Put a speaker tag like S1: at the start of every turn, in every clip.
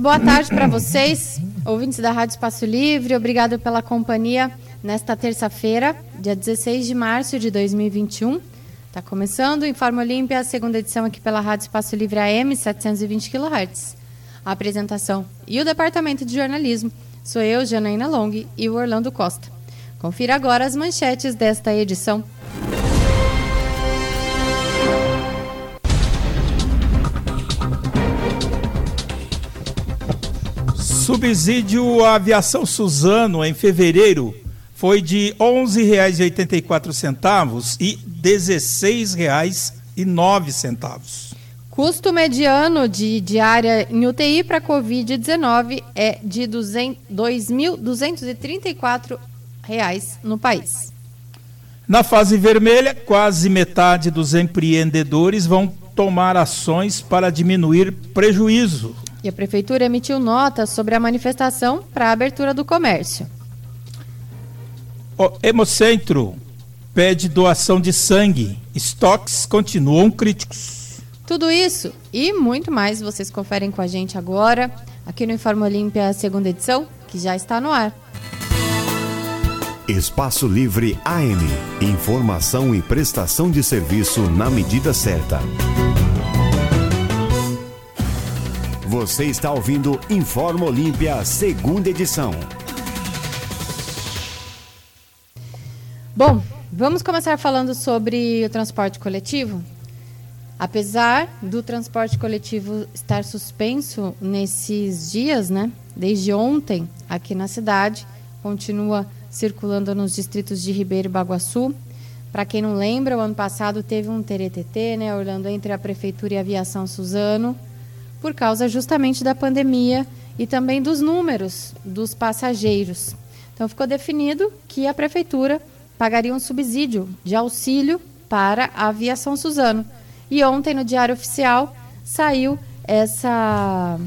S1: boa tarde para vocês, ouvintes da Rádio Espaço Livre. Obrigado pela companhia nesta terça-feira, dia 16 de março de 2021. Está começando o Informe Olímpia, segunda edição aqui pela Rádio Espaço Livre AM, 720 kHz. A apresentação e o departamento de jornalismo sou eu, Janaína Long e o Orlando Costa. Confira agora as manchetes desta edição.
S2: Subsídio à aviação Suzano em fevereiro foi de R$ 11,84 e R$ 16,09.
S1: Custo mediano de diária em UTI para Covid-19 é de R$ 2.234 no país.
S2: Na fase vermelha, quase metade dos empreendedores vão tomar ações para diminuir prejuízo.
S1: E a prefeitura emitiu nota sobre a manifestação para a abertura do comércio.
S2: O Hemocentro pede doação de sangue. Estoques continuam críticos.
S1: Tudo isso e muito mais vocês conferem com a gente agora, aqui no Informe Olímpia, segunda edição, que já está no ar.
S3: Espaço Livre AM. Informação e prestação de serviço na medida certa. Você está ouvindo Informa Olímpia, segunda edição.
S1: Bom, vamos começar falando sobre o transporte coletivo. Apesar do transporte coletivo estar suspenso nesses dias, né? Desde ontem, aqui na cidade, continua circulando nos distritos de Ribeiro e Baguaçu. Para quem não lembra, o ano passado teve um TRTT, né, Orlando, entre a Prefeitura e a Aviação Suzano, por causa justamente da pandemia e também dos números dos passageiros. Então ficou definido que a Prefeitura pagaria um subsídio de auxílio para a Aviação Suzano. E ontem, no Diário Oficial, saiu essa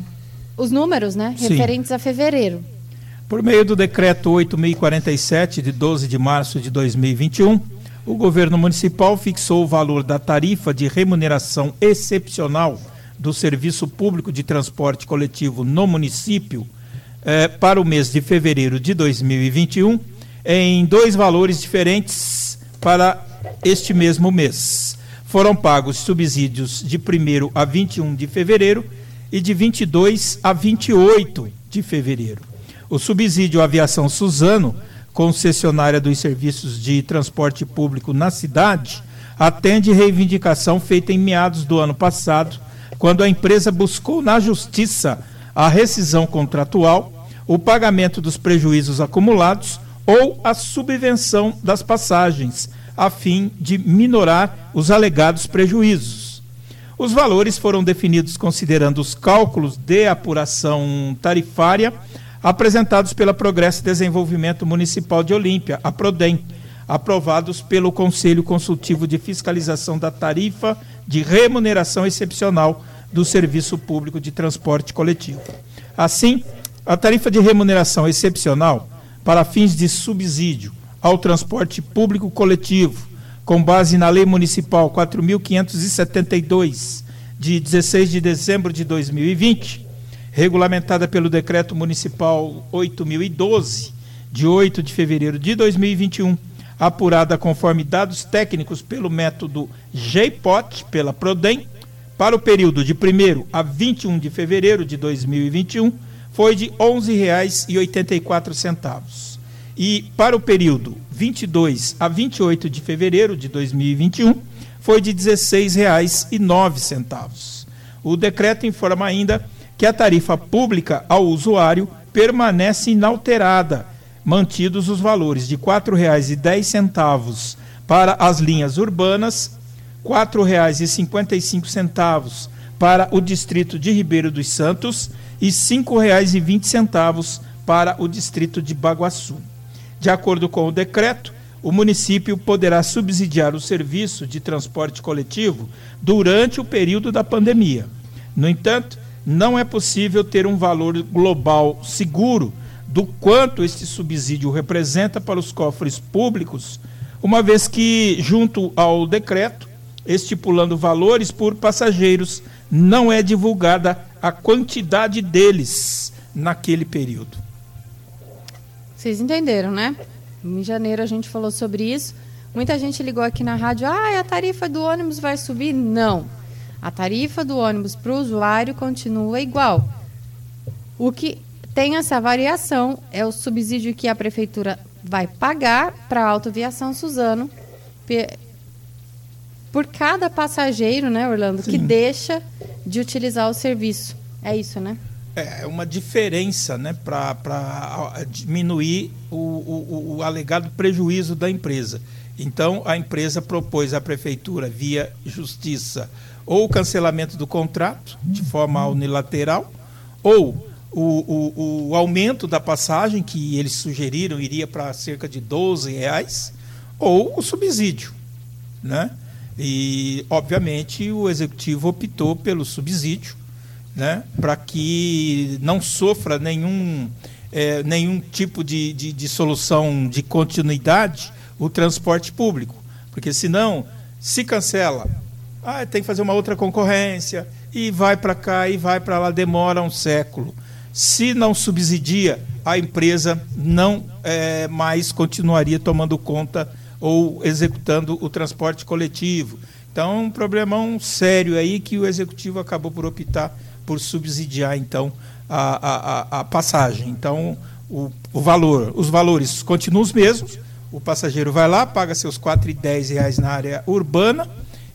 S1: os números né, referentes a fevereiro.
S2: Por meio do decreto 8047 de 12 de março de 2021, o governo municipal fixou o valor da tarifa de remuneração excepcional do serviço público de transporte coletivo no município eh, para o mês de fevereiro de 2021 em dois valores diferentes para este mesmo mês. Foram pagos subsídios de 1 a 21 de fevereiro e de 22 a 28 de fevereiro. O subsídio aviação Suzano, concessionária dos serviços de transporte público na cidade, atende reivindicação feita em meados do ano passado, quando a empresa buscou na justiça a rescisão contratual, o pagamento dos prejuízos acumulados ou a subvenção das passagens, a fim de minorar os alegados prejuízos. Os valores foram definidos considerando os cálculos de apuração tarifária apresentados pela Progresso Desenvolvimento Municipal de Olímpia, a PRODEM, aprovados pelo Conselho Consultivo de Fiscalização da Tarifa de Remuneração Excepcional do Serviço Público de Transporte Coletivo. Assim, a tarifa de remuneração excepcional para fins de subsídio ao transporte público coletivo, com base na Lei Municipal 4.572, de 16 de dezembro de 2020, regulamentada pelo Decreto Municipal 8012, de 8 de fevereiro de 2021, apurada conforme dados técnicos pelo método GPOT, pela Prodem, para o período de 1 a 21 de fevereiro de 2021, foi de R$ 11,84. E para o período 22 a 28 de fevereiro de 2021, foi de R$ 16,09. O decreto informa ainda que a tarifa pública ao usuário permanece inalterada, mantidos os valores de R$ 4,10 para as linhas urbanas, R$ 4,55 para o distrito de Ribeiro dos Santos e R$ 5,20 para o distrito de Baguaçu. De acordo com o decreto, o município poderá subsidiar o serviço de transporte coletivo durante o período da pandemia. No entanto, não é possível ter um valor global seguro do quanto este subsídio representa para os cofres públicos, uma vez que, junto ao decreto, estipulando valores por passageiros, não é divulgada a quantidade deles naquele período.
S1: Vocês entenderam, né? Em janeiro a gente falou sobre isso. Muita gente ligou aqui na rádio, ah, a tarifa do ônibus vai subir? Não. A tarifa do ônibus para o usuário continua igual. O que tem essa variação é o subsídio que a prefeitura vai pagar para a autoviação Suzano por cada passageiro, né, Orlando, Sim. que deixa de utilizar o serviço. É isso, né?
S2: É, é uma diferença né, para diminuir o, o, o alegado prejuízo da empresa. Então, a empresa propôs à prefeitura, via justiça, ou o cancelamento do contrato, de forma unilateral, ou o, o, o aumento da passagem, que eles sugeriram iria para cerca de 12 reais, ou o subsídio. Né? E, obviamente, o executivo optou pelo subsídio, né? para que não sofra nenhum, é, nenhum tipo de, de, de solução de continuidade o transporte público. Porque, senão, se cancela, ah, tem que fazer uma outra concorrência, e vai para cá e vai para lá, demora um século. Se não subsidia, a empresa não é, mais continuaria tomando conta ou executando o transporte coletivo. Então, um problemão sério aí que o executivo acabou por optar por subsidiar então a, a, a passagem. Então, o, o, valor, os valores continuam os mesmos. O passageiro vai lá, paga seus R$ 4,10 na área urbana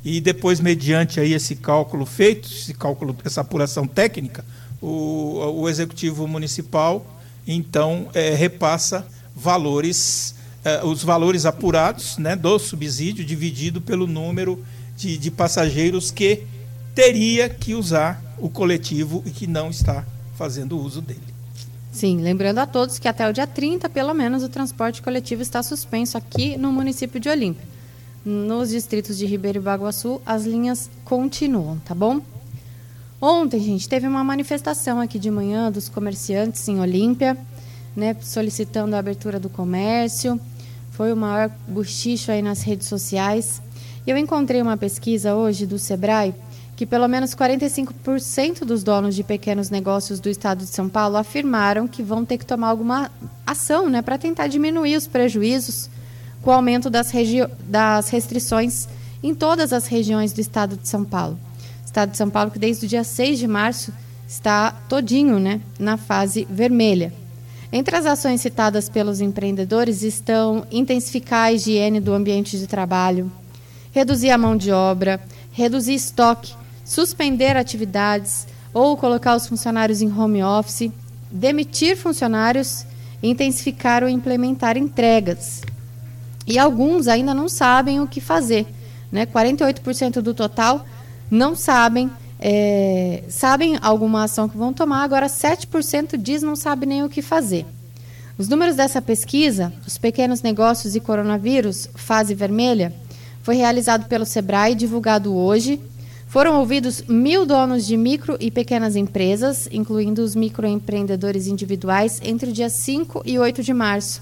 S2: e depois, mediante aí esse cálculo feito, esse cálculo, essa apuração técnica, o, o executivo municipal então é, repassa valores, é, os valores apurados né, do subsídio dividido pelo número de, de passageiros que teria que usar o coletivo e que não está fazendo uso dele.
S1: Sim, lembrando a todos que até o dia 30, pelo menos, o transporte coletivo está suspenso aqui no município de Olímpia. Nos distritos de Ribeiro e Baguaçu, as linhas continuam, tá bom? Ontem, gente, teve uma manifestação aqui de manhã dos comerciantes em Olímpia, né, solicitando a abertura do comércio. Foi o maior buchicho aí nas redes sociais. E eu encontrei uma pesquisa hoje do Sebrae que pelo menos 45% dos donos de pequenos negócios do estado de São Paulo afirmaram que vão ter que tomar alguma ação né, para tentar diminuir os prejuízos com o aumento das, das restrições em todas as regiões do estado de São Paulo. Estado de São Paulo que desde o dia 6 de março está todinho né, na fase vermelha. Entre as ações citadas pelos empreendedores estão intensificar a higiene do ambiente de trabalho, reduzir a mão de obra, reduzir estoque, suspender atividades ou colocar os funcionários em home office, demitir funcionários, intensificar ou implementar entregas. E alguns ainda não sabem o que fazer. Né? 48% do total não sabem, é, sabem alguma ação que vão tomar, agora 7% diz não sabe nem o que fazer. Os números dessa pesquisa, os pequenos negócios e coronavírus, fase vermelha, foi realizado pelo Sebrae, divulgado hoje. Foram ouvidos mil donos de micro e pequenas empresas, incluindo os microempreendedores individuais, entre o dia 5 e 8 de março.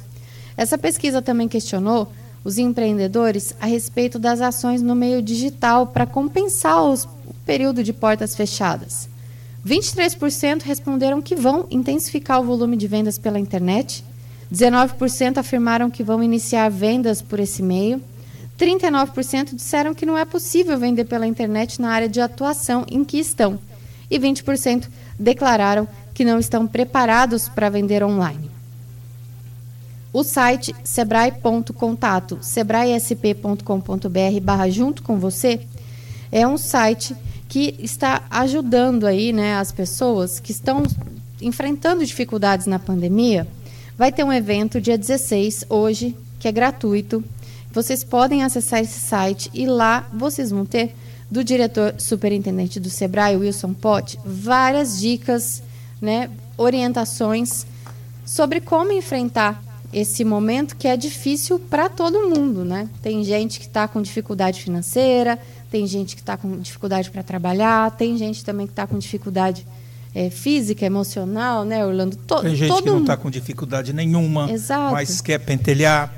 S1: Essa pesquisa também questionou os empreendedores a respeito das ações no meio digital para compensar os, o período de portas fechadas. 23% responderam que vão intensificar o volume de vendas pela internet, 19% afirmaram que vão iniciar vendas por esse meio, 39% disseram que não é possível vender pela internet na área de atuação em que estão, e 20% declararam que não estão preparados para vender online. O site sebrae.contato, sebraesp.com.br barra junto com você, é um site que está ajudando aí, né, as pessoas que estão enfrentando dificuldades na pandemia. Vai ter um evento dia 16, hoje, que é gratuito. Vocês podem acessar esse site e lá vocês vão ter do diretor superintendente do Sebrae, Wilson Pott, várias dicas, né, orientações sobre como enfrentar esse momento que é difícil para todo mundo, né? Tem gente que está com dificuldade financeira, tem gente que está com dificuldade para trabalhar, tem gente também que está com dificuldade é, física, emocional, né, Orlando?
S2: To tem gente que não está com dificuldade nenhuma, Exato. mas quer pentelhar,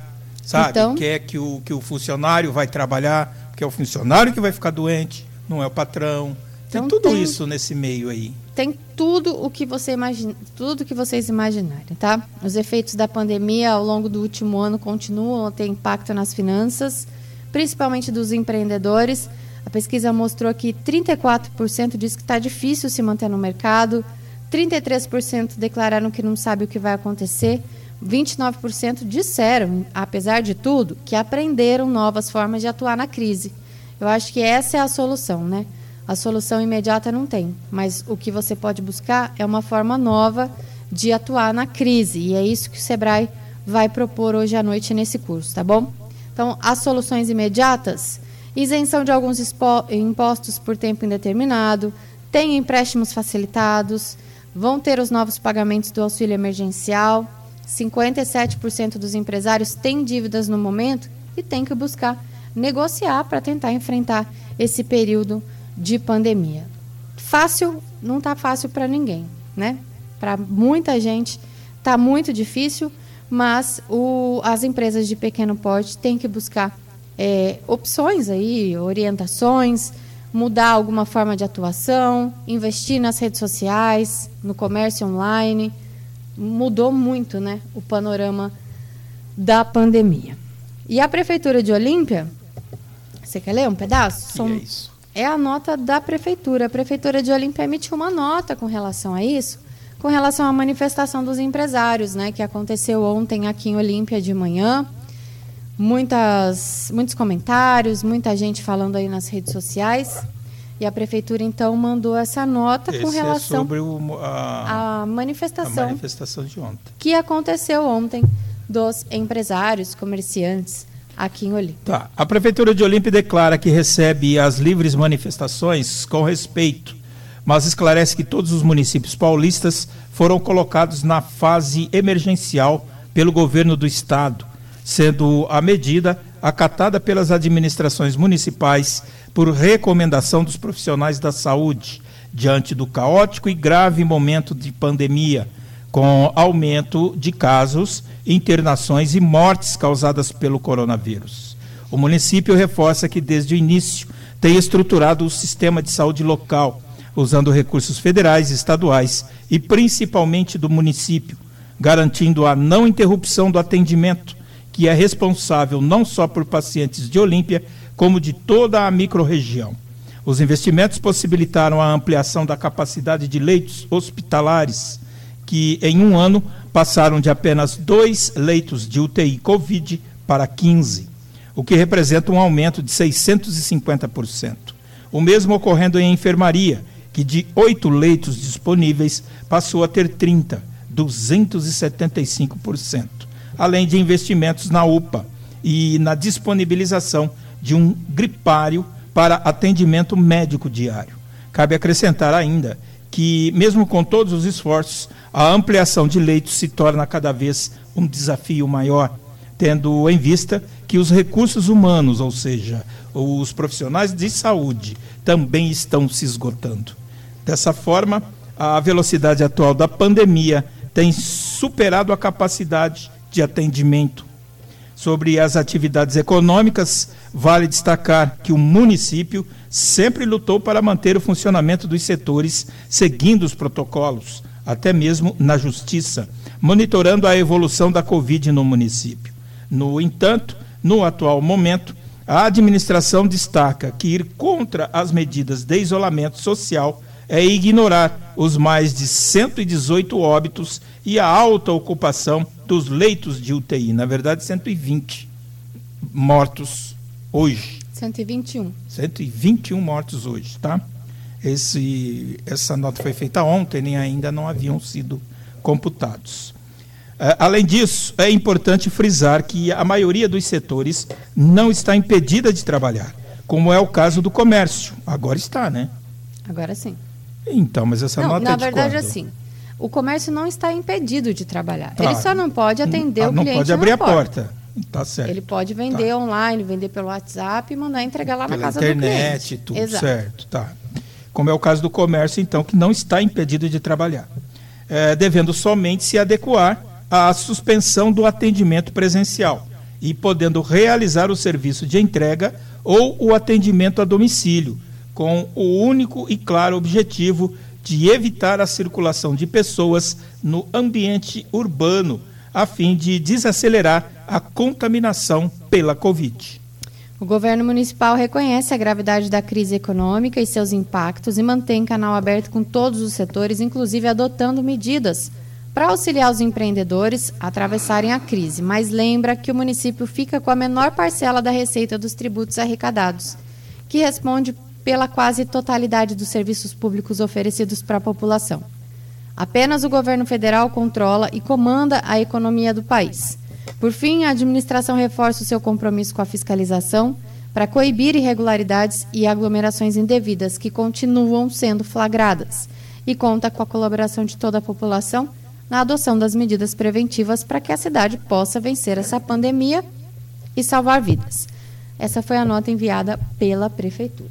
S2: sabe? Então, quer que o, que o funcionário vai trabalhar, que é o funcionário que vai ficar doente, não é o patrão. Tem então tudo tem... isso nesse meio aí.
S1: Tem tudo o que você imagina, tudo que vocês imaginarem, tá? Os efeitos da pandemia ao longo do último ano continuam a ter impacto nas finanças, principalmente dos empreendedores. A pesquisa mostrou que 34% diz que está difícil se manter no mercado, 33% declararam que não sabe o que vai acontecer, 29% disseram, apesar de tudo, que aprenderam novas formas de atuar na crise. Eu acho que essa é a solução, né? A solução imediata não tem, mas o que você pode buscar é uma forma nova de atuar na crise, e é isso que o Sebrae vai propor hoje à noite nesse curso, tá bom? Então, as soluções imediatas, isenção de alguns impostos por tempo indeterminado, tem empréstimos facilitados, vão ter os novos pagamentos do auxílio emergencial, 57% dos empresários têm dívidas no momento e tem que buscar negociar para tentar enfrentar esse período de pandemia. Fácil não está fácil para ninguém, né? Para muita gente está muito difícil, mas o, as empresas de pequeno porte têm que buscar é, opções aí, orientações, mudar alguma forma de atuação, investir nas redes sociais, no comércio online. Mudou muito, né? O panorama da pandemia. E a prefeitura de Olímpia você quer ler um pedaço?
S2: São, é isso.
S1: É a nota da prefeitura. A prefeitura de Olímpia emitiu uma nota com relação a isso, com relação à manifestação dos empresários, né, que aconteceu ontem aqui em Olímpia de manhã. Muitas, muitos comentários, muita gente falando aí nas redes sociais. E a prefeitura então mandou essa nota
S2: Esse
S1: com é relação
S2: é sobre o, a,
S1: a, manifestação,
S2: a manifestação de ontem.
S1: Que aconteceu ontem dos empresários, comerciantes aqui em Olímpia.
S2: Tá. A Prefeitura de Olímpia declara que recebe as livres manifestações com respeito, mas esclarece que todos os municípios paulistas foram colocados na fase emergencial pelo governo do estado, sendo a medida acatada pelas administrações municipais por recomendação dos profissionais da saúde, diante do caótico e grave momento de pandemia com aumento de casos, internações e mortes causadas pelo coronavírus. O município reforça que desde o início tem estruturado o sistema de saúde local, usando recursos federais, estaduais e principalmente do município, garantindo a não interrupção do atendimento, que é responsável não só por pacientes de Olímpia, como de toda a microrregião. Os investimentos possibilitaram a ampliação da capacidade de leitos hospitalares que em um ano passaram de apenas dois leitos de UTI Covid para 15, o que representa um aumento de 650%. O mesmo ocorrendo em enfermaria, que de oito leitos disponíveis passou a ter 30, 275%, além de investimentos na UPA e na disponibilização de um gripário para atendimento médico diário. Cabe acrescentar ainda que, mesmo com todos os esforços, a ampliação de leitos se torna cada vez um desafio maior, tendo em vista que os recursos humanos, ou seja, os profissionais de saúde, também estão se esgotando. Dessa forma, a velocidade atual da pandemia tem superado a capacidade de atendimento. Sobre as atividades econômicas, vale destacar que o município sempre lutou para manter o funcionamento dos setores seguindo os protocolos, até mesmo na justiça, monitorando a evolução da Covid no município. No entanto, no atual momento, a administração destaca que ir contra as medidas de isolamento social é ignorar os mais de 118 óbitos e a alta ocupação dos leitos de UTI, na verdade 120 mortos hoje.
S1: 121.
S2: 121 mortos hoje, tá? Esse, essa nota foi feita ontem e ainda não haviam sido computados. Uh, além disso, é importante frisar que a maioria dos setores não está impedida de trabalhar, como é o caso do comércio. Agora está, né?
S1: Agora sim.
S2: Então, mas essa
S1: não,
S2: nota
S1: na
S2: é
S1: de verdade
S2: quando?
S1: assim. O comércio não está impedido de trabalhar.
S2: Tá.
S1: Ele só não pode atender
S2: Ah,
S1: o
S2: não
S1: cliente
S2: pode
S1: na
S2: abrir a porta. Tá certo.
S1: Ele pode vender online, vender pelo WhatsApp e mandar entregar lá
S2: Pela
S1: na casa
S2: internet
S1: do cliente.
S2: tudo,
S1: Exato.
S2: certo, tá. Como é o caso do comércio, então, que não está impedido de trabalhar, É, devendo somente se adequar à suspensão do atendimento presencial e podendo realizar o serviço de entrega ou o atendimento a domicílio, com o único e claro objetivo de evitar a circulação de pessoas no ambiente urbano, a fim de desacelerar a contaminação pela Covid.
S1: O governo municipal reconhece a gravidade da crise econômica e seus impactos e mantém canal aberto com todos os setores, inclusive adotando medidas para auxiliar os empreendedores a atravessarem a crise, mas lembra que o município fica com a menor parcela da receita dos tributos arrecadados, que responde pela quase totalidade dos serviços públicos oferecidos para a população. Apenas o governo federal controla e comanda a economia do país. Por fim, a administração reforça o seu compromisso com a fiscalização para coibir irregularidades e aglomerações indevidas que continuam sendo flagradas e conta com a colaboração de toda a população na adoção das medidas preventivas para que a cidade possa vencer essa pandemia e salvar vidas. Essa foi a nota enviada pela prefeitura.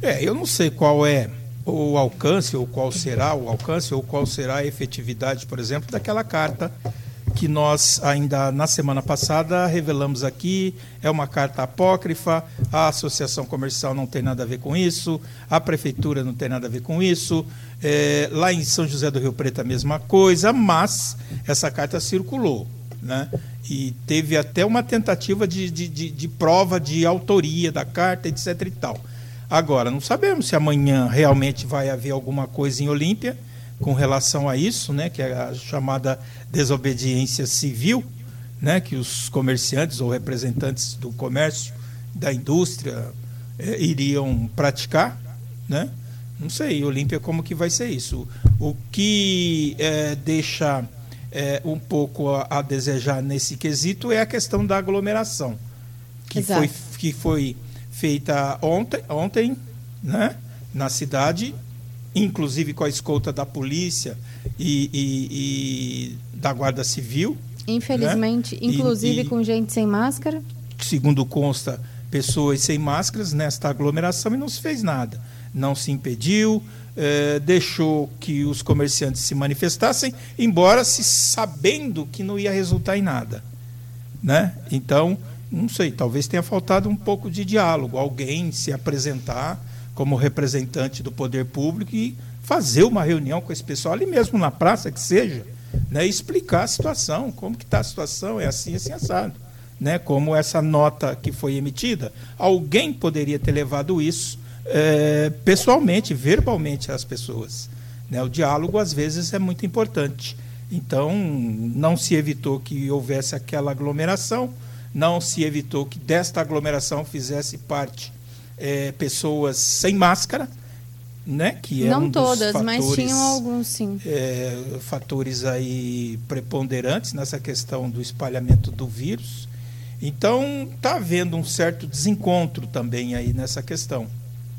S2: É, eu não sei qual é o alcance ou qual será o alcance ou qual será a efetividade, por exemplo, daquela carta que nós ainda na semana passada revelamos aqui, é uma carta apócrifa, a associação comercial não tem nada a ver com isso, a prefeitura não tem nada a ver com isso, é, lá em São José do Rio Preto a mesma coisa, mas essa carta circulou. Né? E teve até uma tentativa de, de, de, de prova de autoria da carta, etc. e tal. Agora, não sabemos se amanhã realmente vai haver alguma coisa em Olímpia com relação a isso, né, que é a chamada desobediência civil, né, que os comerciantes ou representantes do comércio, da indústria, eh, iriam praticar, né? Não sei, Olímpia, como que vai ser isso? O que eh, deixa eh, um pouco a, a, desejar nesse quesito é a questão da aglomeração, que, foi, que foi feita ontem, ontem né, na cidade inclusive com a escolta da polícia e, e, e da Guarda Civil.
S1: Infelizmente, né? inclusive e, com gente sem máscara.
S2: Segundo consta, pessoas sem máscaras nesta aglomeração e não se fez nada. Não se impediu, eh, deixou que os comerciantes se manifestassem, embora se sabendo que não ia resultar em nada. Né? Então, não sei, talvez tenha faltado um pouco de diálogo, alguém se apresentar como representante do poder público e fazer uma reunião com esse pessoal ali mesmo na praça que seja, né, explicar a situação, como que está a situação, é assim, assim assado, né, como essa nota que foi emitida, alguém poderia ter levado isso é, pessoalmente, verbalmente às pessoas, né, o diálogo às vezes é muito importante, então não se evitou que houvesse aquela aglomeração, não se evitou que desta aglomeração fizesse parte é, pessoas sem máscara, né? Que
S1: é Não um todas, fatores, mas tinham alguns sim.
S2: É, fatores aí preponderantes nessa questão do espalhamento do vírus. Então está havendo um certo desencontro também aí nessa questão,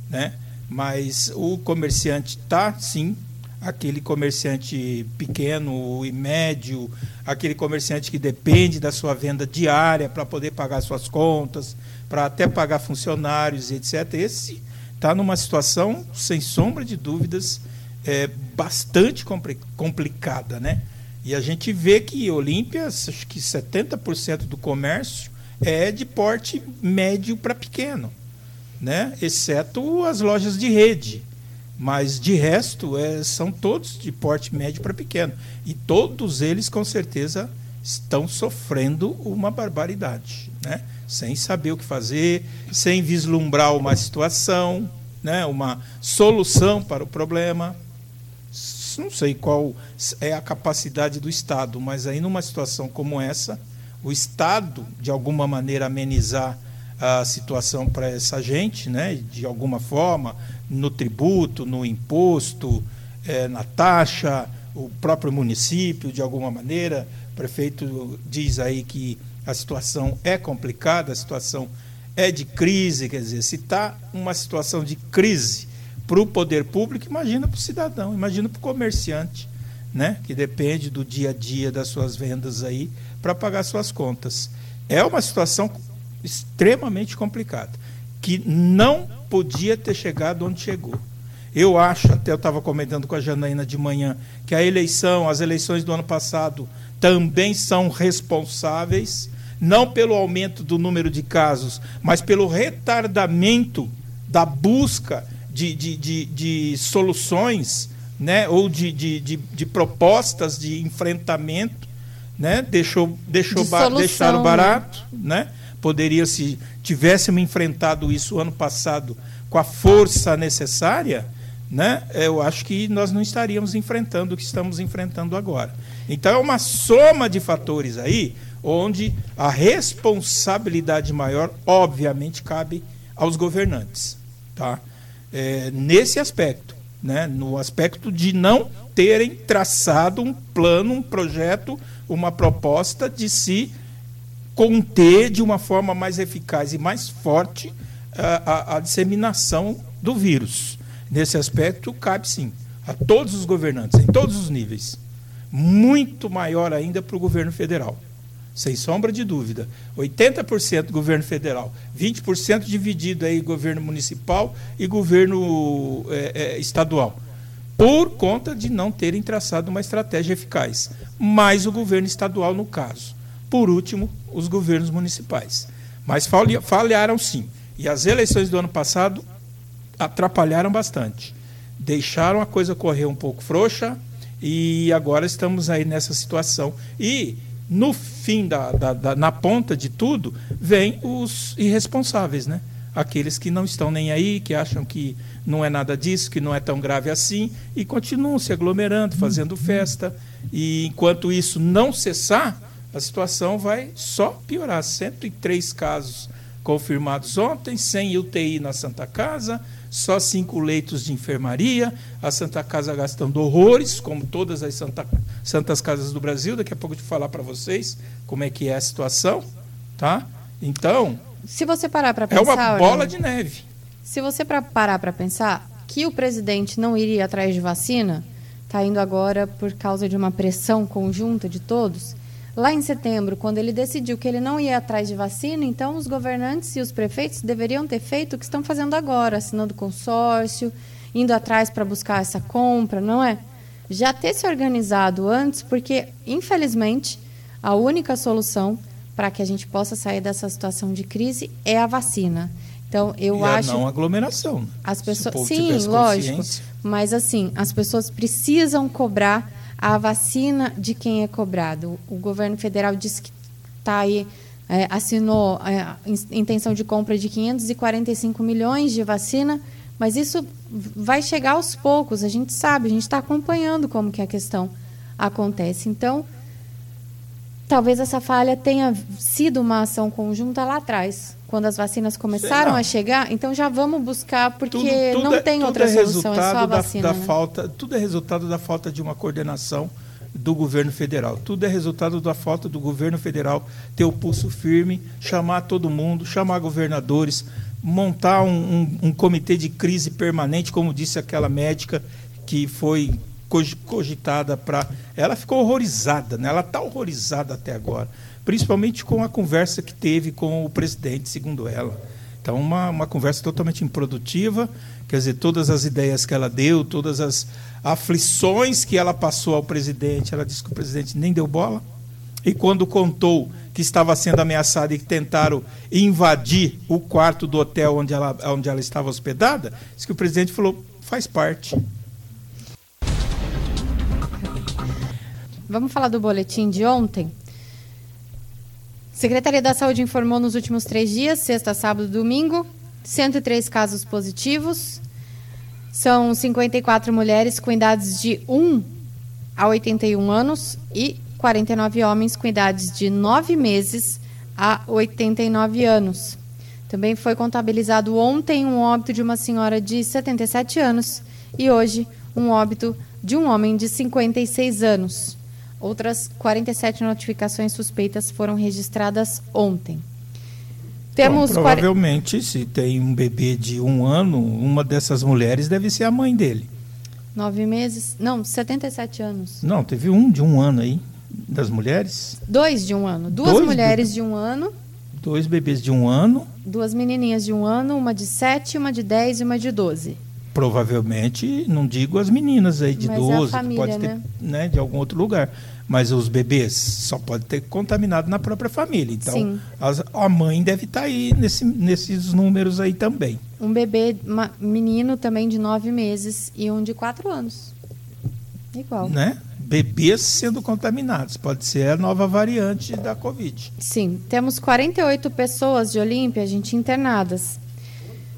S2: né? Mas o comerciante está sim aquele comerciante pequeno e médio, aquele comerciante que depende da sua venda diária para poder pagar suas contas, para até pagar funcionários, etc. Esse está numa situação, sem sombra de dúvidas, é, bastante complicada. Né? E a gente vê que Olímpia, acho que 70% do comércio é de porte médio para pequeno, né? exceto as lojas de rede. Mas de resto, é, são todos de porte médio para pequeno. E todos eles, com certeza, estão sofrendo uma barbaridade. Né? Sem saber o que fazer, sem vislumbrar uma situação, né, uma solução para o problema. Não sei qual é a capacidade do Estado, mas aí numa situação como essa, o Estado, de alguma maneira, amenizar a situação para essa gente, né, de alguma forma, no tributo, no imposto, é, na taxa, o próprio município, de alguma maneira, o prefeito diz aí que a situação é complicada, a situação é de crise, quer dizer, se está uma situação de crise para o poder público, imagina para o cidadão, imagina para o comerciante, né, que depende do dia a dia das suas vendas aí para pagar suas contas. É uma situação extremamente complicada, que não podia ter chegado onde chegou. Eu acho, até eu estava comentando com a Janaína de manhã, que a eleição, as eleições do ano passado também são responsáveis não pelo aumento do número de casos, mas pelo retardamento da busca de, de, de, de soluções né, ou de, de, de, de propostas de enfrentamento, né, deixou, deixou
S1: De
S2: deixaram barato, né? Poderia se tivéssemos enfrentado isso ano passado com a força necessária, né? Eu acho que nós não estaríamos enfrentando o que estamos enfrentando agora. Então é uma soma de fatores aí, onde a responsabilidade maior, obviamente, cabe aos governantes, tá? É, nesse aspecto, né? No aspecto de não terem traçado um plano, um projeto, uma proposta de se conter de uma forma mais eficaz e mais forte a, a, a disseminação do vírus. Nesse aspecto, cabe sim a todos os governantes, em todos os níveis. Muito maior ainda para o governo federal. Sem sombra de dúvida. 80% governo federal, 20% dividido aí governo municipal e governo é, é, estadual. Por conta de não terem traçado uma estratégia eficaz. Mais o governo estadual, no caso. Por último, os governos municipais. Mas falharam sim. E as eleições do ano passado atrapalharam bastante. Deixaram a coisa correr um pouco frouxa e agora estamos aí nessa situação. E no fim, da, da, da, na ponta de tudo, vem os irresponsáveis, né? Aqueles que não estão nem aí, que acham que não é nada disso, que não é tão grave assim, e continuam se aglomerando, fazendo festa. E enquanto isso não cessar, a situação vai só piorar. 103 casos confirmados ontem, 100 UTI na Santa Casa, só cinco leitos de enfermaria, a Santa Casa gastando horrores, como todas as Santa, Santas Casas do Brasil. Daqui a pouco eu vou falar para vocês como é que é a situação, tá? Então,
S1: se você parar para pensar,
S2: é uma bola de neve.
S1: Se você parar para pensar que o presidente não iria atrás de vacina, está indo agora por causa de uma pressão conjunta de todos. Lá em setembro, quando ele decidiu que ele não ia atrás de vacina, então os governantes e os prefeitos deveriam ter feito o que estão fazendo agora, assinando consórcio, indo atrás para buscar essa compra, não é? Já ter se organizado antes, porque, infelizmente, a única solução para que a gente possa sair dessa situação de crise é a vacina. Então, eu
S2: e
S1: acho.
S2: A não aglomeração.
S1: As pessoas, sim, lógico. Mas assim, as pessoas precisam cobrar a vacina de quem é cobrado. O governo federal disse que está aí, é, assinou a intenção de compra de 545 milhões de vacina, mas isso vai chegar aos poucos. A gente sabe, a gente está acompanhando como que a questão acontece. Então, talvez essa falha tenha sido uma ação conjunta lá atrás, quando as vacinas começaram a chegar. Então já vamos buscar, porque
S2: Tudo- tudo
S1: não
S2: é-
S1: tem outra
S2: é
S1: solução, é só a
S2: resultado da-
S1: vacina.
S2: da
S1: né?
S2: falta, tudo é resultado da falta de uma coordenação do governo federal. Tudo é resultado da falta do governo federal ter o pulso firme, chamar todo mundo, chamar governadores, montar um, um- um comitê de crise permanente, como disse aquela médica que foi cog- cogitada para. Ela ficou horrorizada, né? ela está horrorizada até agora, principalmente com a conversa que teve com o presidente, segundo ela. Então, uma, uma conversa totalmente improdutiva, quer dizer, todas as ideias que ela deu, todas as aflições que ela passou ao presidente, ela disse que o presidente nem deu bola. E quando contou que estava sendo ameaçada e que tentaram invadir o quarto do hotel onde ela, onde ela estava hospedada, disse que o presidente falou: faz parte.
S1: Vamos falar do boletim de ontem? Secretaria da Saúde informou nos últimos três dias, sexta, sábado e domingo, 103 casos positivos. São 54 mulheres com idades de 1 a 81 anos e 49 homens com idades de 9 meses a 89 anos. Também foi contabilizado ontem um óbito de uma senhora de 77 anos e hoje um óbito de um homem de 56 anos. Outras 47 notificações suspeitas foram registradas ontem. Temos
S2: Bom,
S1: 40
S2: provavelmente, se tem um bebê de um ano, uma dessas mulheres deve ser a mãe dele.
S1: nove meses, não, 77 anos.
S2: Não, teve um de um ano aí, das mulheres.
S1: Dois de um ano, duas
S2: Dois
S1: mulheres de um ano,
S2: Dois bebês de um ano,
S1: duas menininhas de um ano, uma de 7, uma de 10 e uma de 12.
S2: Provavelmente, não digo as meninas aí de
S1: Mas é a
S2: 12, que
S1: família,
S2: pode ter
S1: né?
S2: né, de algum outro lugar. Mas os bebês só pode ter contaminado na própria família. Então, as- a mãe deve estar aí nesse- nesses números aí também.
S1: Um bebê ma- menino também de 9 meses e um de 4 anos. Igual.
S2: Né? Bebês sendo contaminados. Pode ser a nova variante da Covid.
S1: Sim. Temos 48 pessoas de Olímpia, gente, internadas.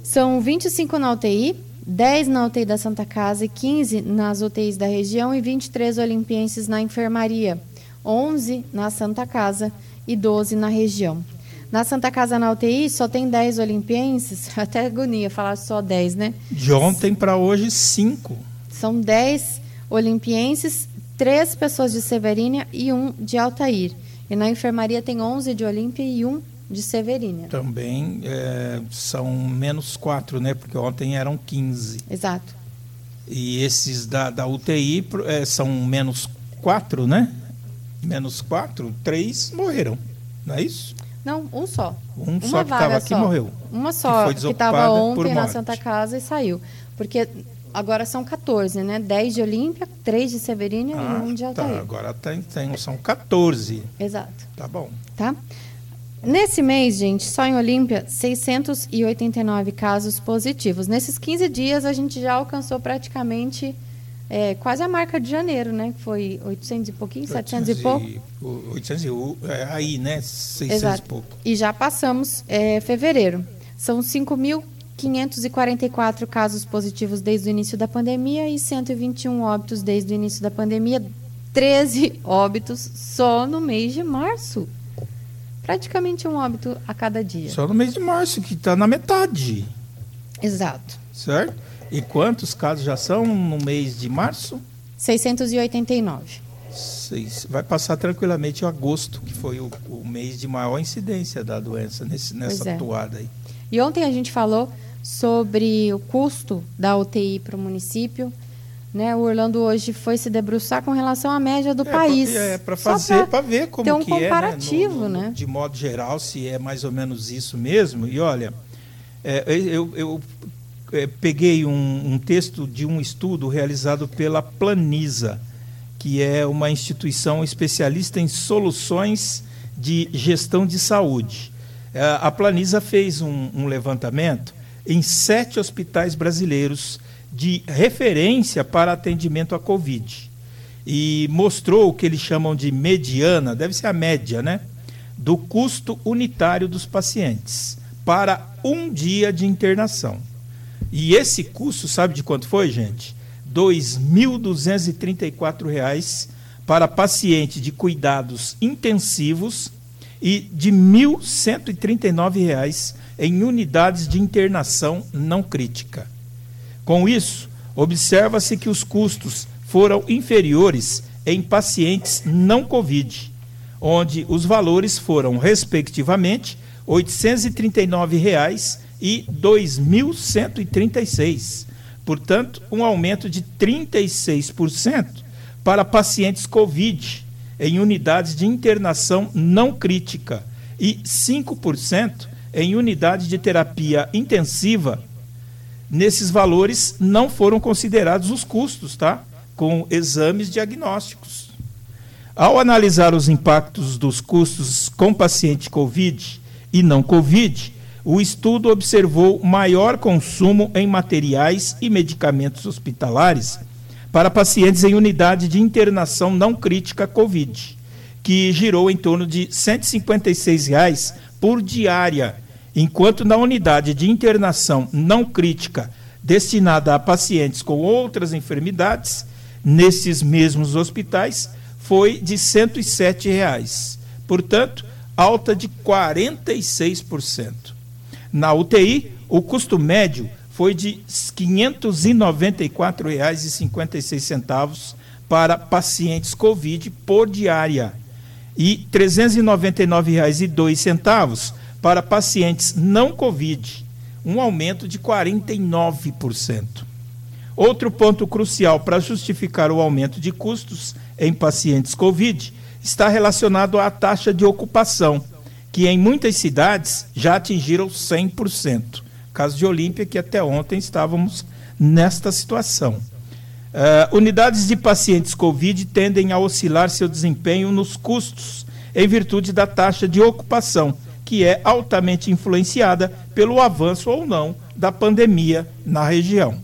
S1: São 25 na UTI, 10 na UTI da Santa Casa e 15 nas UTIs da região e 23 olimpienses na enfermaria, 11 na Santa Casa e 12 na região. Na Santa Casa na UTI só tem 10 olimpienses, até agonia falar só 10, né?
S2: De ontem para hoje, 5.
S1: São 10 olimpienses, 3 pessoas de Severínia e 1 de Altair. E na enfermaria tem 11 de Olímpia e 1 de Severínia.
S2: Também é, são menos 4, né? Porque ontem eram 15.
S1: Exato.
S2: E esses da, da UTI é, são menos 4, né? Menos 4, 3 morreram. Não é isso?
S1: Não, um só.
S2: Um
S1: Uma
S2: só que estava aqui morreu.
S1: Uma só que estava ontem na. Santa Casa e saiu. Porque agora são 14, né? 10 de Olímpia, 3 de Severínia
S2: Ah,
S1: e 1 de
S2: tá.
S1: Altair.
S2: Agora tem, tem, são 14.
S1: Exato.
S2: Tá bom.
S1: Tá? Nesse mês, gente, só em Olímpia, 689 casos positivos. Nesses 15 dias, a gente já alcançou praticamente é, quase a marca de janeiro, né? Que foi 800 e pouquinho, 700 e pouco.
S2: 800 e, é, aí, né? 600
S1: Exato.
S2: e pouco.
S1: E já passamos é, fevereiro. São 5.544 casos positivos desde o início da pandemia e 121 óbitos desde o início da pandemia. 13 óbitos só no mês de março. Praticamente um óbito a cada dia.
S2: Só no mês de março, que está na metade.
S1: Exato.
S2: Certo? E quantos casos já são no mês de março?
S1: 689.
S2: Seis. Vai passar tranquilamente o agosto, que foi o, o mês de maior incidência da doença nesse, nessa
S1: é.
S2: toada aí.
S1: E ontem a gente falou sobre o custo da UTI para o município. Né? O Orlando hoje foi se debruçar com relação à média do
S2: É,
S1: país.
S2: É, para fazer, para ver como
S1: ter um
S2: que é, né,
S1: comparativo,
S2: no- no-
S1: né?
S2: De modo geral, se é mais ou menos isso mesmo. E olha, é, eu, eu, é, peguei um, um texto de um estudo realizado pela Planisa, que é uma instituição especialista em soluções de gestão de saúde. É, a Planisa fez um, um levantamento em sete hospitais brasileiros de referência para atendimento à Covid e mostrou o que eles chamam de mediana, deve ser a média, né? Do custo unitário dos pacientes para um dia de internação. E esse custo, sabe de quanto foi, gente? 2.234 reais para paciente de cuidados intensivos e de 1.139 reais em unidades de internação não crítica. Com isso, observa-se que os custos foram inferiores em pacientes não Covid, onde os valores foram, respectivamente, 839 reais e R$ 2.136. Portanto, um aumento de 36% para pacientes Covid em unidades de internação não crítica e 5% em unidade de terapia intensiva nesses valores não foram considerados os custos, tá? Com exames diagnósticos. Ao analisar os impactos dos custos com paciente COVID e não COVID, o estudo observou maior consumo em materiais e medicamentos hospitalares para pacientes em unidade de internação não crítica COVID, que girou em torno de 156 reais por diária enquanto na unidade de internação não crítica destinada a pacientes com outras enfermidades, nesses mesmos hospitais, foi de 107 reais. Portanto, alta de 46%. Na UTI, o custo médio foi de R$ 594,56 para pacientes COVID por diária e R$ 399,02 para pacientes não Covid, um aumento de 49%. Outro ponto crucial para justificar o aumento de custos em pacientes Covid está relacionado à taxa de ocupação, que em muitas cidades já atingiram 100%. Caso de Olímpia, que até ontem estávamos nesta situação. Uh, unidades de pacientes Covid tendem a oscilar seu desempenho nos custos em virtude da taxa de ocupação, que é altamente influenciada pelo avanço ou não da pandemia na região.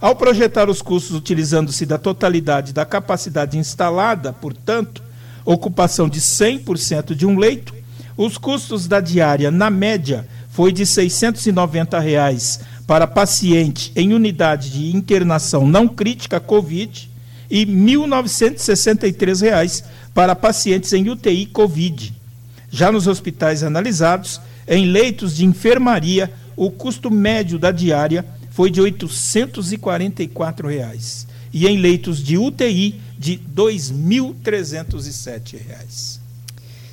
S2: Ao projetar os custos utilizando-se da totalidade da capacidade instalada, portanto, ocupação de 100% de um leito, os custos da diária, na média, foi de 690 reais para paciente em unidade de internação não crítica COVID e 1.963 reais para pacientes em UTI COVID. Já nos hospitais analisados, em leitos de enfermaria, o custo médio da diária foi de 844 reais, e em leitos de UTI de 2.307 reais.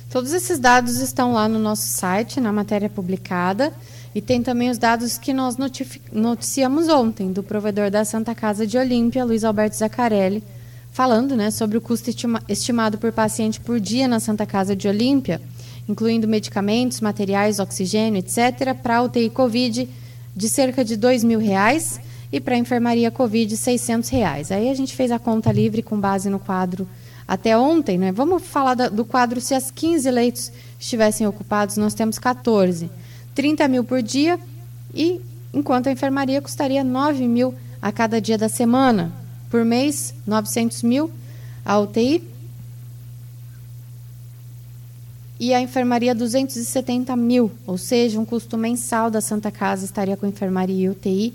S1: Todos esses dados estão lá no nosso site, na matéria publicada. E tem também os dados que nós noticiamos ontem, do provedor da Santa Casa de Olímpia, Luiz Alberto Zaccarelli, falando né, sobre o custo estima estimado por paciente por dia na Santa Casa de Olímpia, incluindo medicamentos, materiais, oxigênio, etc., para a UTI Covid de cerca de R$ mil reais e para a enfermaria Covid 600 reais. Aí a gente fez a conta livre com base no quadro até ontem, né? Vamos falar do quadro se as 15 leitos estivessem ocupados, nós temos 14. 30 mil por dia e enquanto a enfermaria custaria 9 mil a cada dia da semana. Por mês, 900 mil a UTI. E a enfermaria, 270 mil, ou seja, um custo mensal da Santa Casa estaria com enfermaria e UTI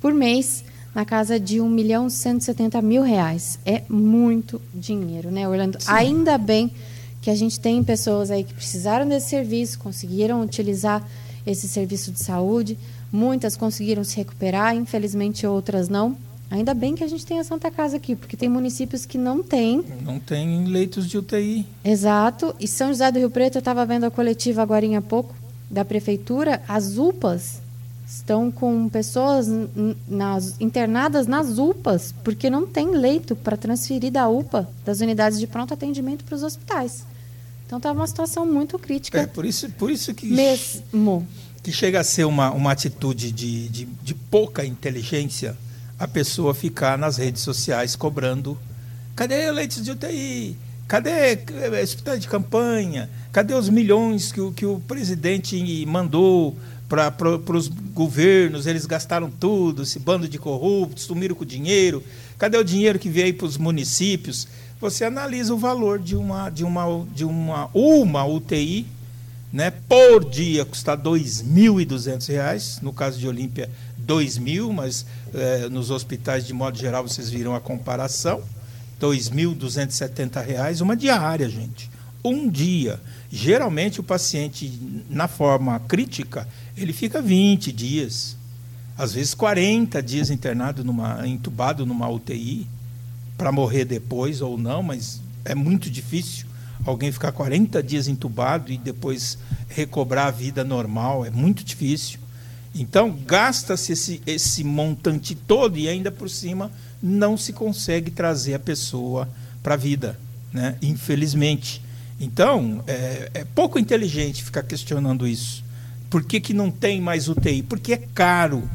S1: por mês na casa de 1 milhão 170 mil reais. É muito dinheiro, né, Orlando? Sim. Ainda bem que a gente tem pessoas aí que precisaram desse serviço, conseguiram utilizar esse serviço de saúde. Muitas conseguiram se recuperar, infelizmente outras não. Ainda bem que a gente tem a Santa Casa aqui, porque tem municípios que não têm.
S2: Não tem leitos de UTI.
S1: Exato. E São José do Rio Preto, eu estava vendo a coletiva agora há pouco, da prefeitura, as UPAs estão com pessoas nas, internadas nas UPAs, porque não tem leito para transferir da UPA, das unidades de pronto atendimento, para os hospitais. Então está uma situação muito crítica.
S2: É, por isso, por isso que,
S1: mesmo.
S2: que chega a ser uma, uma atitude de, de, de pouca inteligência a pessoa ficar nas redes sociais cobrando cadê leitos de UTI? Cadê eh, hospital de campanha? Cadê os milhões que o, que o presidente mandou para os governos, eles gastaram tudo, esse bando de corruptos, sumiram com o dinheiro. Cadê o dinheiro que veio para os municípios? Você analisa o valor de uma, de uma, de uma, uma UTI, né, por dia custa R$ 2.200, no caso de Olímpia, R$ 2.000, mas é, nos hospitais, de modo geral, vocês viram a comparação, R$ 2.270, uma diária, gente. Um dia. Geralmente, o paciente, na forma crítica, ele fica 20 dias, às vezes 40 dias internado, numa, entubado numa UTI, para morrer depois ou não, mas é muito difícil alguém ficar 40 dias entubado e depois recobrar a vida normal, é muito difícil. Então, gasta-se esse, esse montante todo e ainda por cima não se consegue trazer a pessoa para a vida, né? infelizmente. Então, é, é pouco inteligente ficar questionando isso. Por que, que não tem mais UTI? Porque é caro.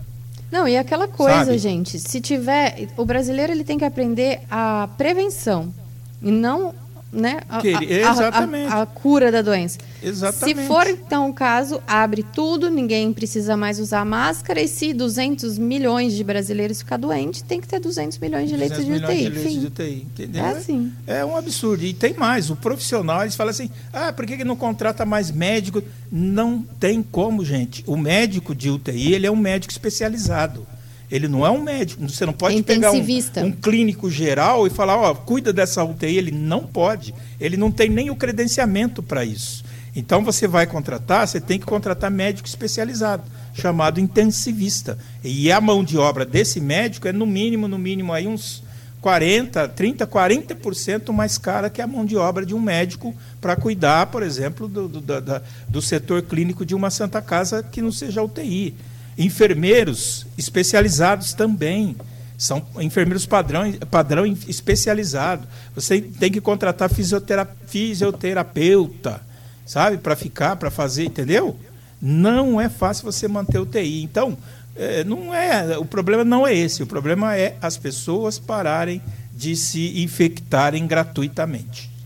S1: Não, e aquela coisa, Sabe? gente, se tiver. O brasileiro ele tem que aprender a prevenção. E não né, a,
S2: Exatamente.
S1: A, a, a, cura da doença.
S2: Exatamente.
S1: Se for então o caso, abre tudo, ninguém precisa mais usar máscara e se 200 milhões de brasileiros ficar doente, tem que ter 200 milhões de leitos de UTI.
S2: De leitos de UTI entendeu?
S1: É assim.
S2: É, é um absurdo. E tem mais, o profissional, eles falam assim: "Ah, por que, que não contrata mais médico?" Não tem como, gente. O médico de UTI, ele é um médico especializado. Ele não é um médico. Você não pode pegar um, um, clínico geral e falar, ó, cuida dessa UTI. Ele não pode. Ele não tem nem o credenciamento para isso. Então você vai contratar, você tem que contratar médico especializado, chamado intensivista. E a mão de obra desse médico é no mínimo, no mínimo aí uns 40, 30, 40% mais cara que a mão de obra de um médico para cuidar, por exemplo, do, do, do, do setor clínico de uma Santa Casa que não seja UTI. Enfermeiros especializados também. São enfermeiros padrão, padrão especializado. Você tem que contratar fisiotera, fisioterapeuta, sabe? Para ficar, para fazer, entendeu? Não é fácil você manter o TI. Então, é, não é, o problema não é esse. O problema é as pessoas pararem de se infectarem gratuitamente.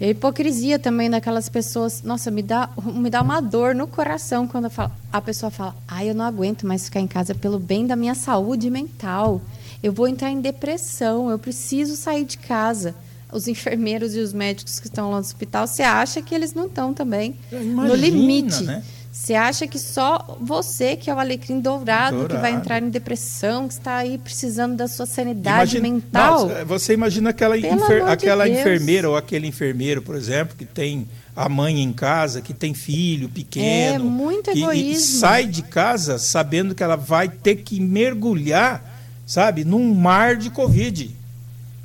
S1: E a hipocrisia também daquelas pessoas. Nossa, me dá, me dá uma dor no coração quando falo, a pessoa fala: ai, eu não aguento mais ficar em casa pelo bem da minha saúde mental. Eu vou entrar em depressão, eu preciso sair de casa. Os enfermeiros e os médicos que estão lá no hospital, você acha que eles não estão também
S2: Imagina,
S1: no limite.
S2: Né?
S1: Você acha que só você, que é o alecrim dourado, dourado, que vai entrar em depressão, que está aí precisando da sua sanidade imagina, mental?
S2: Não, você imagina aquela, enfer, aquela de enfermeira ou aquele enfermeiro, por exemplo, que tem a mãe em casa, que tem filho pequeno. É
S1: muito
S2: que,
S1: egoísmo.
S2: sai de casa sabendo que ela vai ter que mergulhar, sabe, num mar de Covid.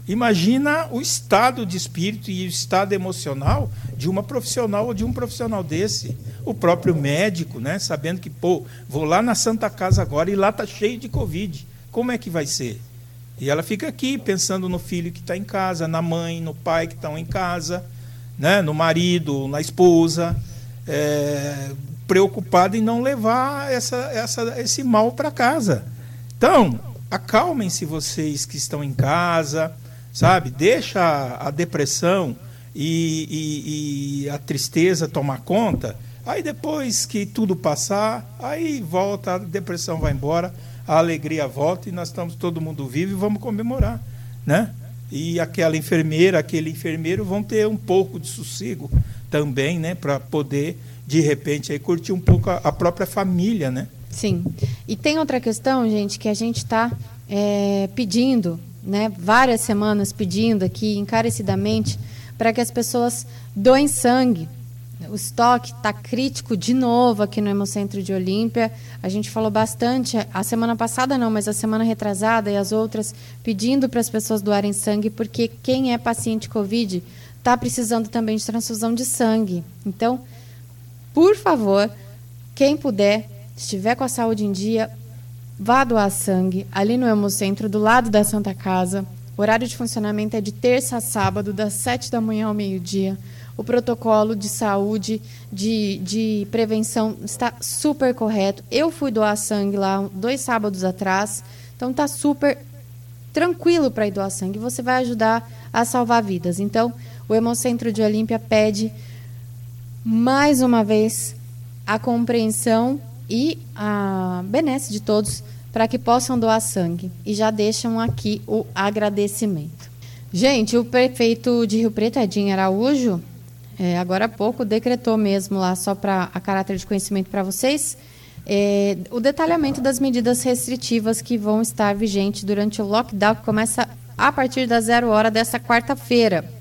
S2: Imagina o estado de espírito e o estado emocional de uma profissional ou de um profissional desse. O próprio médico, né, sabendo que, pô, vou lá na Santa Casa agora e lá tá cheio de Covid. Como é que vai ser? E ela fica aqui pensando no filho que está em casa, na mãe, no pai que estão em casa, né, no marido, na esposa, é, preocupada em não levar essa, essa, esse mal para casa. Então, acalmem-se vocês que estão em casa sabe? Deixa a, depressão e, e, e, a tristeza tomar conta. Aí depois que tudo passar, aí volta, a depressão vai embora, a alegria volta e nós estamos todo mundo vivo e vamos comemorar, né? E aquela enfermeira, aquele enfermeiro vão ter um pouco de sossego também, né? Para poder, de repente, aí curtir um pouco a, a própria família, né?
S1: Sim. E tem outra questão, gente, que a gente está é, pedindo né, várias semanas pedindo aqui encarecidamente para que as pessoas doem sangue. O estoque está crítico de novo aqui no Hemocentro de Olímpia. A gente falou bastante, a semana passada não, mas a semana retrasada e as outras, pedindo para as pessoas doarem sangue, porque quem é paciente Covid está precisando também de transfusão de sangue. Então, por favor, quem puder, estiver com a saúde em dia, Vá doar sangue ali no Hemocentro, do lado da Santa Casa. O horário de funcionamento é de terça a sábado, das 7 da manhã ao meio-dia. O protocolo de saúde, de, de prevenção está super correto. Eu fui doar sangue lá dois sábados atrás, então está super tranquilo para ir doar sangue. Você vai ajudar a salvar vidas. Então, o Hemocentro de Olímpia pede mais uma vez a compreensão e a benesse de todos para que possam doar sangue. E já deixam aqui o agradecimento. Gente, o prefeito de Rio Preto, Edinho Araújo, é, agora há pouco decretou mesmo lá, só para a caráter de conhecimento para vocês, é, o detalhamento das medidas restritivas que vão estar vigentes durante o lockdown, que começa a partir da zero hora dessa quarta-feira.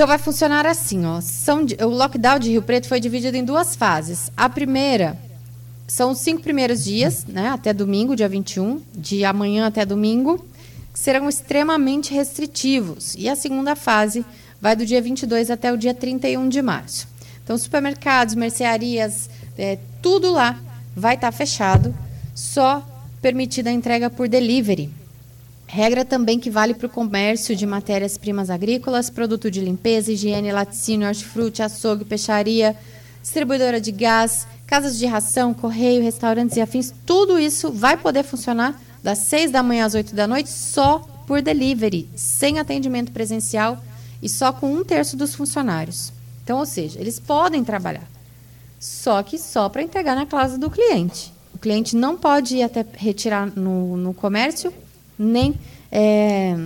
S1: Então vai funcionar assim, ó. São, o lockdown de Rio Preto foi dividido em duas fases. A primeira são os cinco primeiros dias, né, até domingo, dia 21, de amanhã até domingo, que serão extremamente restritivos. E a segunda fase vai do dia 22 até o dia 31 de março. Então, supermercados, mercearias, é, tudo lá vai estar tá fechado, só permitida a entrega por delivery. Regra também que vale para o comércio de matérias-primas agrícolas, produto de limpeza, higiene, laticínio, hortifruti, açougue, peixaria, distribuidora de gás, casas de ração, correio, restaurantes e afins, tudo isso vai poder funcionar das 6 da manhã às 8 da noite só por delivery, sem atendimento presencial e só com um terço dos funcionários. Então, ou seja, eles podem trabalhar, só que só para entregar na casa do cliente. O cliente não pode ir até retirar no, no comércio, nem é,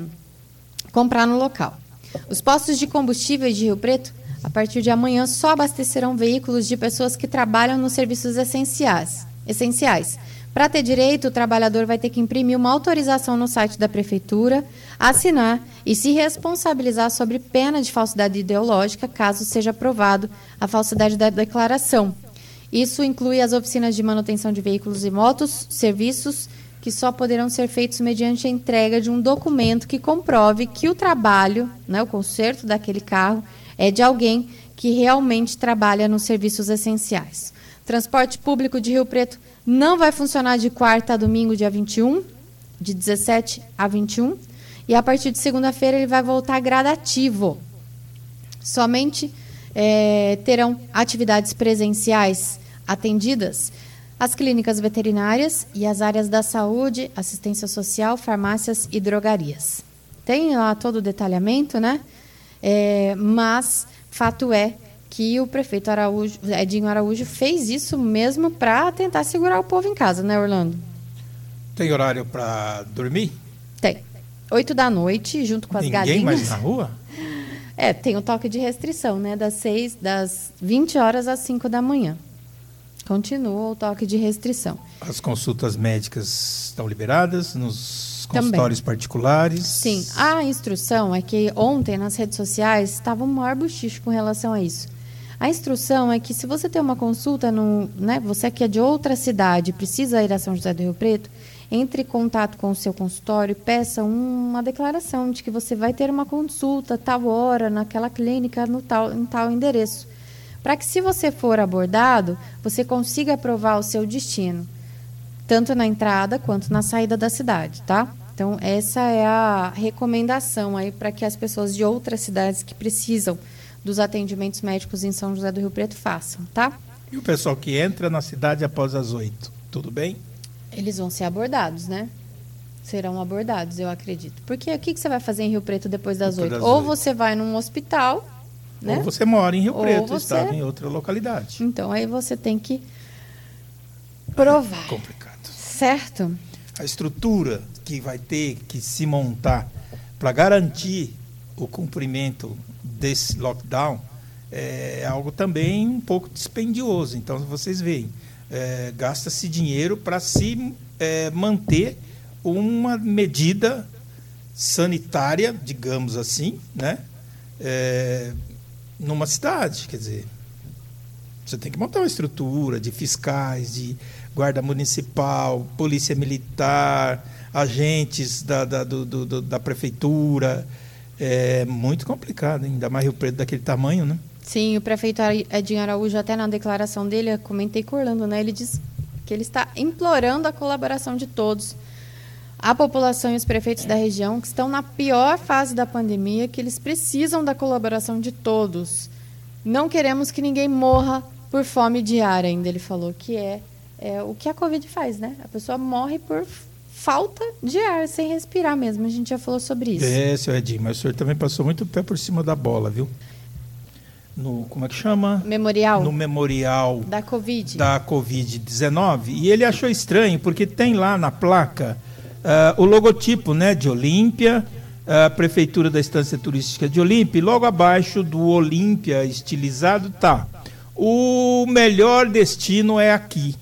S1: comprar no local. Os postos de combustível de Rio Preto a partir de amanhã, só abastecerão veículos de pessoas que trabalham nos serviços essenciais. essenciais. Para ter direito, o trabalhador vai ter que imprimir uma autorização no site da prefeitura, assinar e se responsabilizar sobre pena de falsidade ideológica, caso seja aprovado a falsidade da declaração. Isso inclui as oficinas de manutenção de veículos e motos, serviços que só poderão ser feitos mediante a entrega de um documento que comprove que o trabalho, né, o conserto daquele carro, é de alguém que realmente trabalha nos serviços essenciais. Transporte público de Rio Preto não vai funcionar de quarta a domingo, dia 21, de 17 a 21, e a partir de segunda-feira ele vai voltar gradativo. Somente é, terão atividades presenciais atendidas as clínicas veterinárias e as áreas da saúde, assistência social, farmácias e drogarias. Tem lá todo o detalhamento, né? É, mas fato é que o prefeito Araújo, Edinho Araújo fez isso mesmo para tentar segurar o povo em casa, né, Orlando?
S2: Tem horário para dormir?
S1: Tem. Oito da noite, junto com as
S2: Ninguém
S1: galinhas.
S2: mais na rua?
S1: É, tem o toque de restrição, né? Das seis, das 20 horas às 5 da manhã. Continua o toque de restrição.
S2: As consultas médicas estão liberadas nos
S1: Também.
S2: consultórios particulares?
S1: Sim, a instrução é que ontem nas redes sociais estava um maior buchicho com relação a isso. A instrução é que se você tem uma consulta, no, né, você que é de outra cidade precisa ir a São José do Rio Preto, entre em contato com o seu consultório e peça uma declaração de que você vai ter uma consulta tal hora, naquela clínica, no tal, em tal endereço. Para que, se você for abordado, você consiga provar o seu destino, tanto na entrada quanto na saída da cidade, tá? Então, essa é a recomendação aí para que as pessoas de outras cidades que precisam dos atendimentos médicos em São José do Rio Preto façam, tá?
S2: E o pessoal que entra na cidade após as oito, tudo bem?
S1: Eles vão ser abordados, né? Serão abordados, eu acredito. Porque o que, que você vai fazer em Rio Preto depois das oito? Ou você vai num hospital, né?
S2: Ou você mora em Rio
S1: Ou
S2: Preto,
S1: você-
S2: estava em outra localidade.
S1: Então aí você tem que provar,
S2: Complicado.
S1: certo?
S2: A estrutura que vai ter que se montar para garantir o cumprimento desse lockdown é algo também um pouco dispendioso. Então, vocês veem, é, gasta-se dinheiro para se é, manter uma medida sanitária, digamos assim, né? É, numa cidade, quer dizer, você tem que montar uma estrutura de fiscais, de guarda municipal, polícia militar, agentes da, da, do- do- da prefeitura. É muito complicado, ainda mais Rio Preto daquele tamanho, né?
S1: Sim, o prefeito Edinho Araújo, até na declaração dele, eu comentei com o Orlando, né? Ele diz que ele está implorando a colaboração de todos. A população e os prefeitos da região que estão na pior fase da pandemia, que eles precisam da colaboração de todos. Não queremos que ninguém morra por fome diária, ainda ele falou, que é, é o que a Covid faz, né? A pessoa morre por falta de ar, sem respirar mesmo. A gente já falou sobre isso.
S2: É, seu Edinho, mas o senhor também passou muito pé por cima da bola, viu? No, como é que chama?
S1: Memorial
S2: No memorial
S1: da Covid.
S2: da Covid-19 e ele achou estranho porque tem lá na placa ah, o logotipo né, de Olímpia, a Prefeitura da Estância Turística de Olímpia, e logo abaixo do Olímpia estilizado tá. O melhor destino é aqui,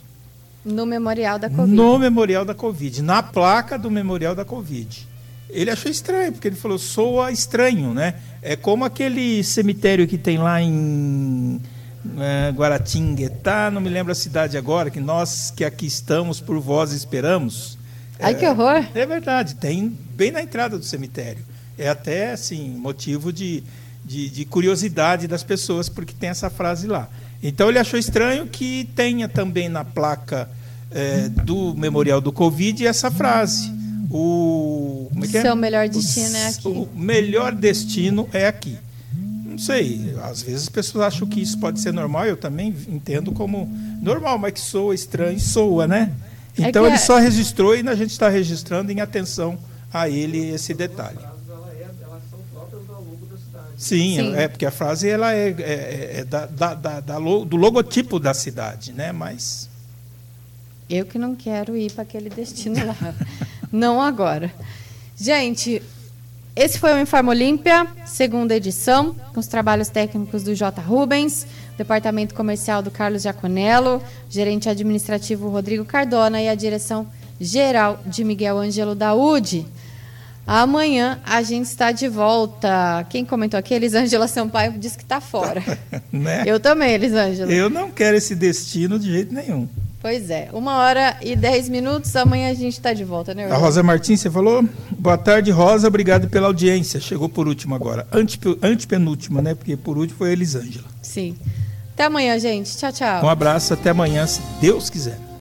S1: No Memorial da Covid.
S2: no Memorial da Covid, na placa do Memorial da Covid. Ele achou estranho, porque ele falou, soa estranho, né? É como aquele cemitério que tem lá em é, Guaratinguetá, não me lembro a cidade agora, que nós que aqui estamos por vós esperamos.
S1: Ai, que horror!
S2: É verdade, tem bem na entrada do cemitério. É até assim motivo de, de, de curiosidade das pessoas, porque tem essa frase lá. Então ele achou estranho que tenha também na placa eh, do Memorial do Covid essa frase. O, como é que é?
S1: Seu melhor
S2: O
S1: destino é
S2: s-
S1: aqui.
S2: O melhor destino é aqui. Não sei, às vezes as pessoas acham que isso pode ser normal, eu também entendo como normal, mas que soa estranho, soa, né?
S1: É
S2: Então
S1: que
S2: ele
S1: é-
S2: só registrou e a gente está registrando em atenção a ele esse detalhe. Sim,
S1: Sim.
S2: é porque a frase ela é, é- é da- da- da- da lo- do logotipo da cidade, né? Mas
S1: Eu que não quero ir para aquele destino lá. não agora. Gente, esse foi o Informe Olímpia, segunda edição, com os trabalhos técnicos do J. Rubens, departamento comercial do Carlos Giaconello, gerente administrativo Rodrigo Cardona e a direção geral de Miguel Ângelo Daúde. Amanhã a gente está de volta. Quem comentou aqui? Elisângela Sampaio disse que está fora.
S2: né?
S1: Eu também, Elisângela.
S2: Eu não quero esse destino de jeito nenhum.
S1: Pois é, uma hora e dez minutos, amanhã a gente está de volta, né,
S2: A? Rosa Martins, você falou? Boa tarde, Rosa. Obrigado pela audiência. Chegou por último agora. Antepe- Antepenúltima, né? Porque por último foi a Elisângela.
S1: Sim. Até amanhã, gente. Tchau, tchau.
S2: Um abraço, até amanhã, se Deus quiser.